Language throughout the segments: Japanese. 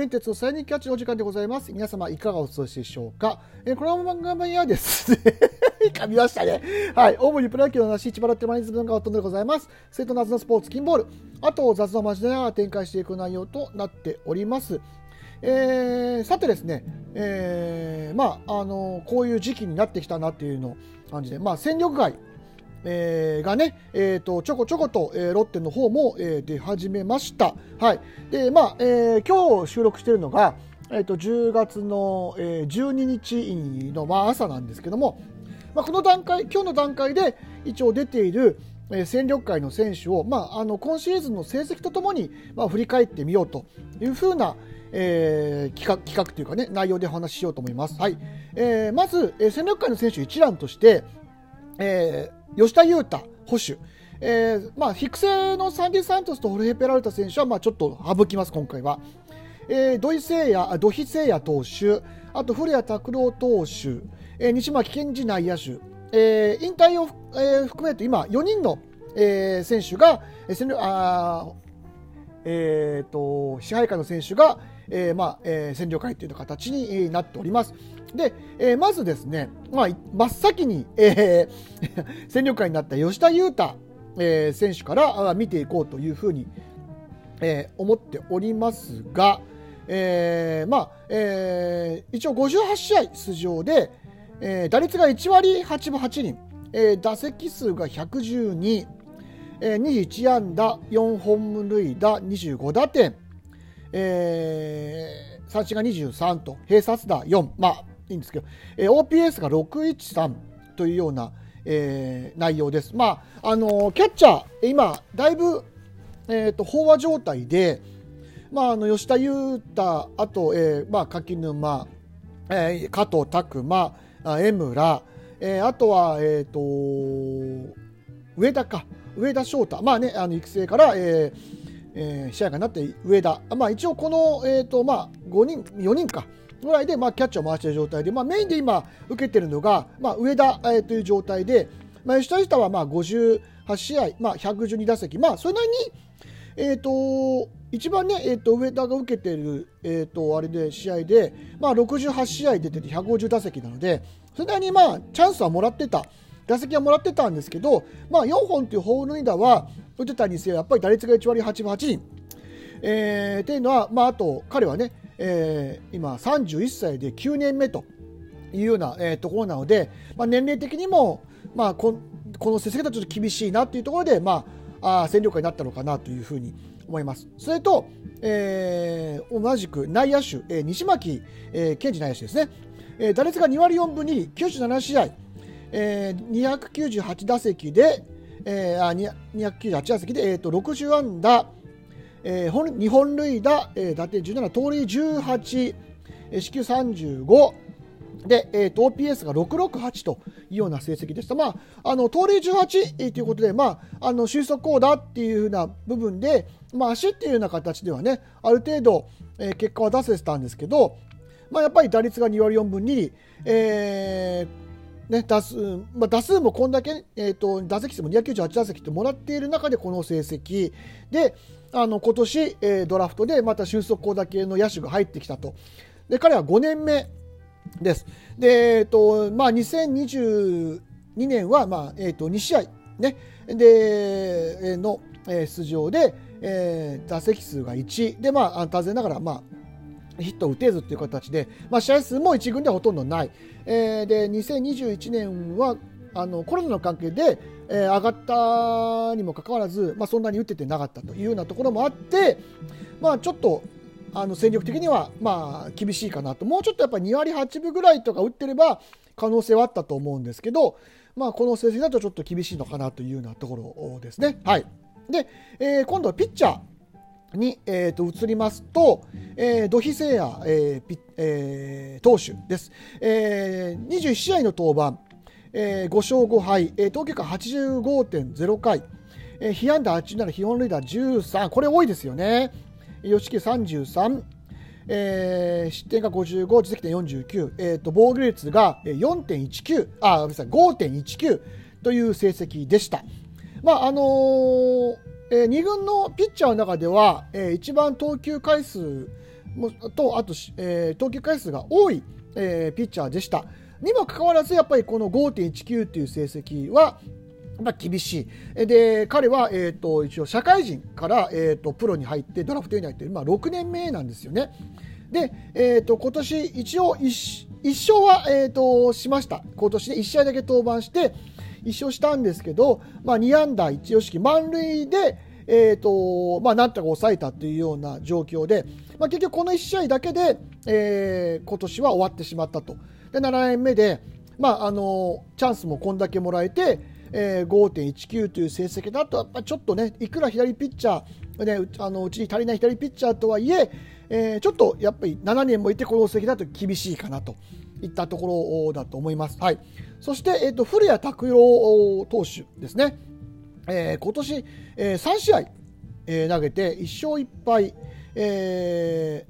リーン鉄のサイニンキャッチのお時間でございます。皆様いかがお過ごしでしょうか？えーこの番組はですね、噛みましたね。はい。主にプロ野球の話、千葉ロッテマリンズ文化を飛んでございます。生徒夏のスポーツ、金ボール。あと、雑談を交えながら展開していく内容となっております。えーさてですね、えーまあ、あのこういう時期になってきたなっていうの感じで、まあ、戦力外、えーがね、えー、とちょこちょこと、えーロッテの方も、えー出始めました。はい。で、まあ、えー今日収録しているのが、えー、と10月の、えー12日の、まあ、朝なんですけども、まあ、この段階、今日の段階で一応出ている、えー戦力外の選手を、まあ、あの今シーズンの成績とともに、まあ、振り返ってみようというふうな、えー企画企画というかね内容でお話ししようと思います。はいえーまず、えー戦力外の選手一覧として、えー吉田裕太捕手、えーまあ、育成のサンディ・サントスとホルヘ・ペラルタ選手は、まあ、ちょっと省きます、今回は。えー土井聖也、あ土肥聖也投手、あと古谷拓郎投手、えー西巻健二内野手、えー引退を、えー含めると今、4人の、えー選手が、えー戦あえー、と支配下の選手が、えーまあえー戦力外という形になっております。で、えーまずですね、まあ、真っ先に、えー 戦力外になった吉田裕太、えー選手から見ていこうというふうに、えー思っておりますが、えーまあえー一応58試合出場で、えー打率が1割8分8厘、えー打席数が112、えー21安打4本塁打25打点、えー三振が23と併殺打4まあいいんですけど、えー OPS が613というような、えー内容です。まああのーキャッチャー今だいぶ、えー、と飽和状態で、まあ、あの吉田裕太あと、えーまあ、柿沼、えー加藤拓磨あ江村、えーあとは、えー、と上田か上田翔太、まあね、あの育成から、えーえー試合がなって上田、まあ、一応この、えーとまあ、5人4人か。ぐらいで、まあ、キャッチャーを回している状態で、まあ、メインで今受けているのが、まあ、上田、えーという状態で、まあ、吉田裕太はまあ58試合、まあ、112打席、まあ、それなりにえー、と一番ね、えー、と上田が受けている、えー、とあれで試合で、まあ、68試合出てて150打席なのでそれなりに、まあ、チャンスはもらってた打席はもらってたんですけど、まあ、4本というホールインダーは打てたにせよやっぱり打率が1割8分8厘。えーっていうのは、まあ、あと彼はね、えー今31歳で9年目というような、えーところなので、まあ、年齢的にも、まあ、ここの成績だとちょっと厳しいなというところで、まあ、あ戦力外になったのかなというふうに思います。それと、えー同じく内野手、えー西巻、えー健二内野手ですね、えー打率が2割4分2厘、97試合、えー298打席で、えーあ298打席で、えー、と60安打、えー、本2本塁打、えー打点17、盗塁18、えー四球35、で、えー、と OPS が668というような成績でした。まあ、あの盗塁18、えーということで、まあ、あの収束高打っていうふうな部分で、まあ、足っていうような形ではね、ある程度、えー結果は出せてたんですけど、まあ、やっぱり打率が2割4分2厘、えーね、打数まあ、打数もこんだけ、えー、と打席数も298打席ってもらっている中でこの成績であの今年、えードラフトでまた俊足高打系の野手が入ってきたとで彼は5年目です。で、えっと、まあ、2022年は、まあ、えっと、2試合、ね、で、の、えー出場で、えー打席数が1、で、まあ、あ当然ながら、まあ、ヒットを打てずという形で、まあ、試合数も1軍ではほとんどない。えーで、2021年は、あのコロナの関係で、えー上がったにもかかわらず、まあ、そんなに打ててなかったというようなところもあって、まあ、ちょっとあの戦力的にはまあ厳しいかなと。もうちょっとやっぱ2割8分ぐらいとか打ってれば可能性はあったと思うんですけど、まあ、この成績だとちょっと厳しいのかなというようなところですね。はい、で、えー今度はピッチャー。に、えー、と移りますと、えー、土肥聖也、えーピえー投手です、えー21試合の登板、えー5勝5敗、えー投球回85.0回、えー被安打87、被本塁打13、これ多いですよね。吉木33、えー失点が55、自責点49、えー、と防御率が4.19、あ、ごめんなさい、5.19という成績でした。まああのーえ2軍のピッチャーの中では、えー一番投球回数とあと、えー、投球回数が多い、えー、ピッチャーでしたにもかかわらずやっぱりこの5.19という成績はまあ、厳しい。で、彼は、え、ー、と、一応、社会人から、え、ー、と、プロに入って、ドラフトに入って、まあ、6年目なんですよね。で、え、ー、と、今年、一応一、勝は、えっ、と、しました。今年で1試合だけ登板して、一勝したんですけど、まあ、2安打1四式満塁で、えっ、と、まあ、なんとか抑えたというような状況で、まあ、結局この1試合だけで、えー、今年は終わってしまったと。で、7年目で、まあ、あの、チャンスもこんだけもらえて、えー、5.19という成績だと、やっぱちょっとね、いくら左ピッチャー、ね、あのうちに足りない左ピッチャーとはいええー、ちょっとやっぱり7年もいてこの成績だと厳しいかなといったところだと思います。はい、そして、えーと、古谷拓郎投手ですね、えー、今年、えー、3試合、えー、投げて1勝1敗、え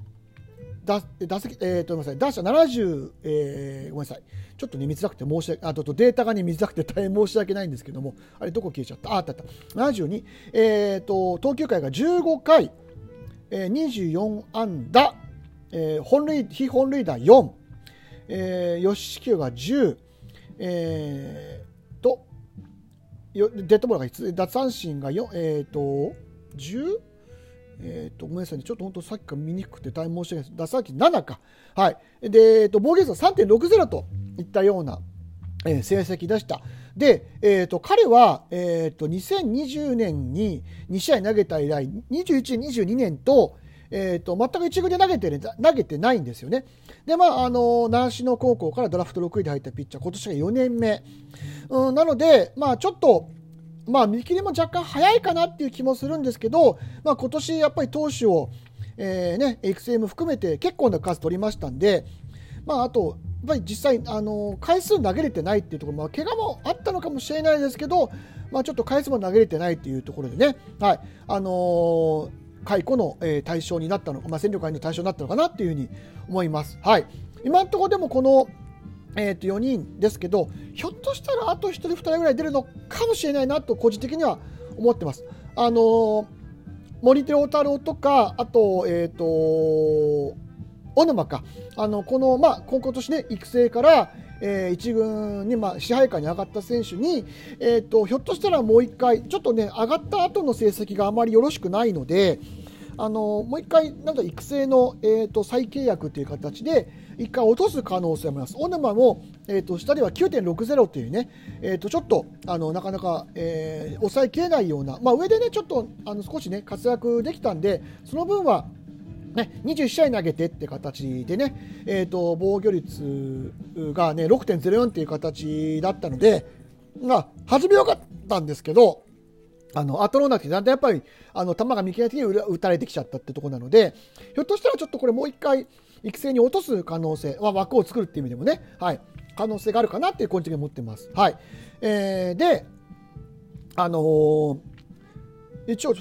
ー、打席、えー、とごめんなさい。打者70、えー、ごめんなさい。ちょっとね、見づらくて申し訳、あとデータがね、見づらくて 大変申し訳ないんですけども、あれどこ消えちゃった？あ、あった。あった。72、え、ー、と、投球回が15回、えー、24安打、えー、本塁、非本塁打4、えー、吉木が10、えー、と、デッドボールが5奪三振が4、え、ー、と、10? えーと、ごめんなさいね、ちょっと本当さっきから見にくくて大変申し訳ないです。奪三振7か。はい。で、えーと、防御率は3.60といったような、えー、成績でした。で、えーと、彼は、えーと、2020年に2試合投げた以来、21、22年と、えーと、全く一軍で投げて投げてないんですよね。で、まあ、あの、習志野高校からドラフト6位で入ったピッチャー、今年が4年目。うん、なので、まあ、ちょっと、まあ、見切りも若干早いかなっていう気もするんですけど、まあ、今年やっぱり投手を、えーね、育成も含めて結構な数取りましたんで、まあ、あと、やっぱり実際、あの回数投げれてないっていうところ、まあ、怪我もあったのかもしれないですけど、まあ、ちょっと回数も投げれてないっていうところでね、はいあのー、解雇の、えー、対象になったの、まあ、戦力外の対象になったのかなっていうふうに思います。はい、今のところでもこのえー、と4人ですけど、ひょっとしたらあと1人、2人ぐらい出るのかもしれないなと、個人的には思ってます。あのー、森手太郎とか、あと、えっ、ー、と小沼か、あのこの、まあ、今年ね、育成から、えー、1軍に、まあ、支配下に上がった選手に、えーと、ひょっとしたらもう1回、ちょっとね、上がった後の成績があまりよろしくないので、あのもう1回、なんか育成の、えーと、再契約という形で、1回落とす可能性もあります。小沼も、えーと、下では9.60というね、えー、とちょっとあのなかなか、えー、抑えきれないような、まあ、上でね、ちょっとあの少しね、活躍できたんで、その分は、ね、21試合投げてって形でね、えーと、防御率が、ね、6.04っていう形だったので、まあ、初め良かったんですけど、あの後のなくて、だんだんやっぱりあの球が見切れ的に打たれてきちゃったってところなので、ひょっとしたらちょっとこれもう一回育成に落とす可能性、まあ、枠を作るっていう意味でもね、はい、可能性があるかなっていう個人的に思ってます。はいえー、で、あのー、一応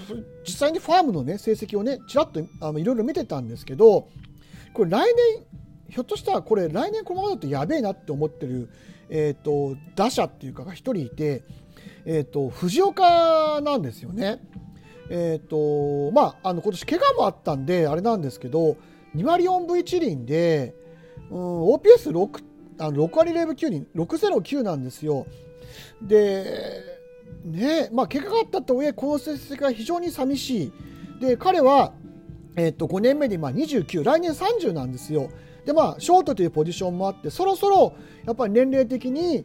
実際にファームの、ね、成績をねちらっとあのいろいろ見てたんですけどこれ来年ひょっとしたらこれ来年このままだとやべえなって思ってる、えーと、打者っていうかが1人いて、えーと、藤岡なんですよね。えーとまあ、あの今年怪我もあったんであれなんですけど2割4分1厘で、うん、OPS6 あの6割0分9厘609なんですよ。でねまあ、怪我があったとはいえ、この成績が非常に寂しい。で、彼は、えっと、5年目でまあ29、来年30なんですよ。で、まあ、ショートというポジションもあって、そろそろ、やっぱり年齢的に、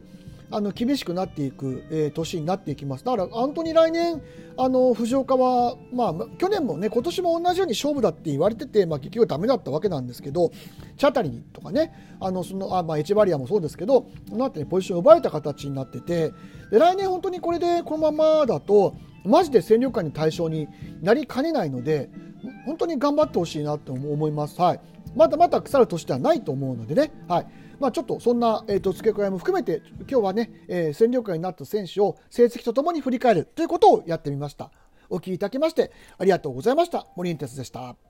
あの厳しくなっていく、えー、年になっていきます。だから、本当に来年、あの藤岡は、まあ、去年もね、今年も同じように勝負だって言われてて、まあ、結局だめだったわけなんですけど、チャタリとかね、あのそのあまあ、エチバリアもそうですけど、その後にポジションを奪われた形になってて、で来年、本当にこれでこのままだと、マジで戦力外の対象になりかねないので、本当に頑張ってほしいなと思います。はい、まだまだ腐る年ではないと思うのでね。はいまあ、ちょっとそんな、えーと、付け加えも含めて今日はね、えー、戦力外になった選手を成績とともに振り返るということをやってみました。お聞きいただきましてありがとうございました。森ンテスでした。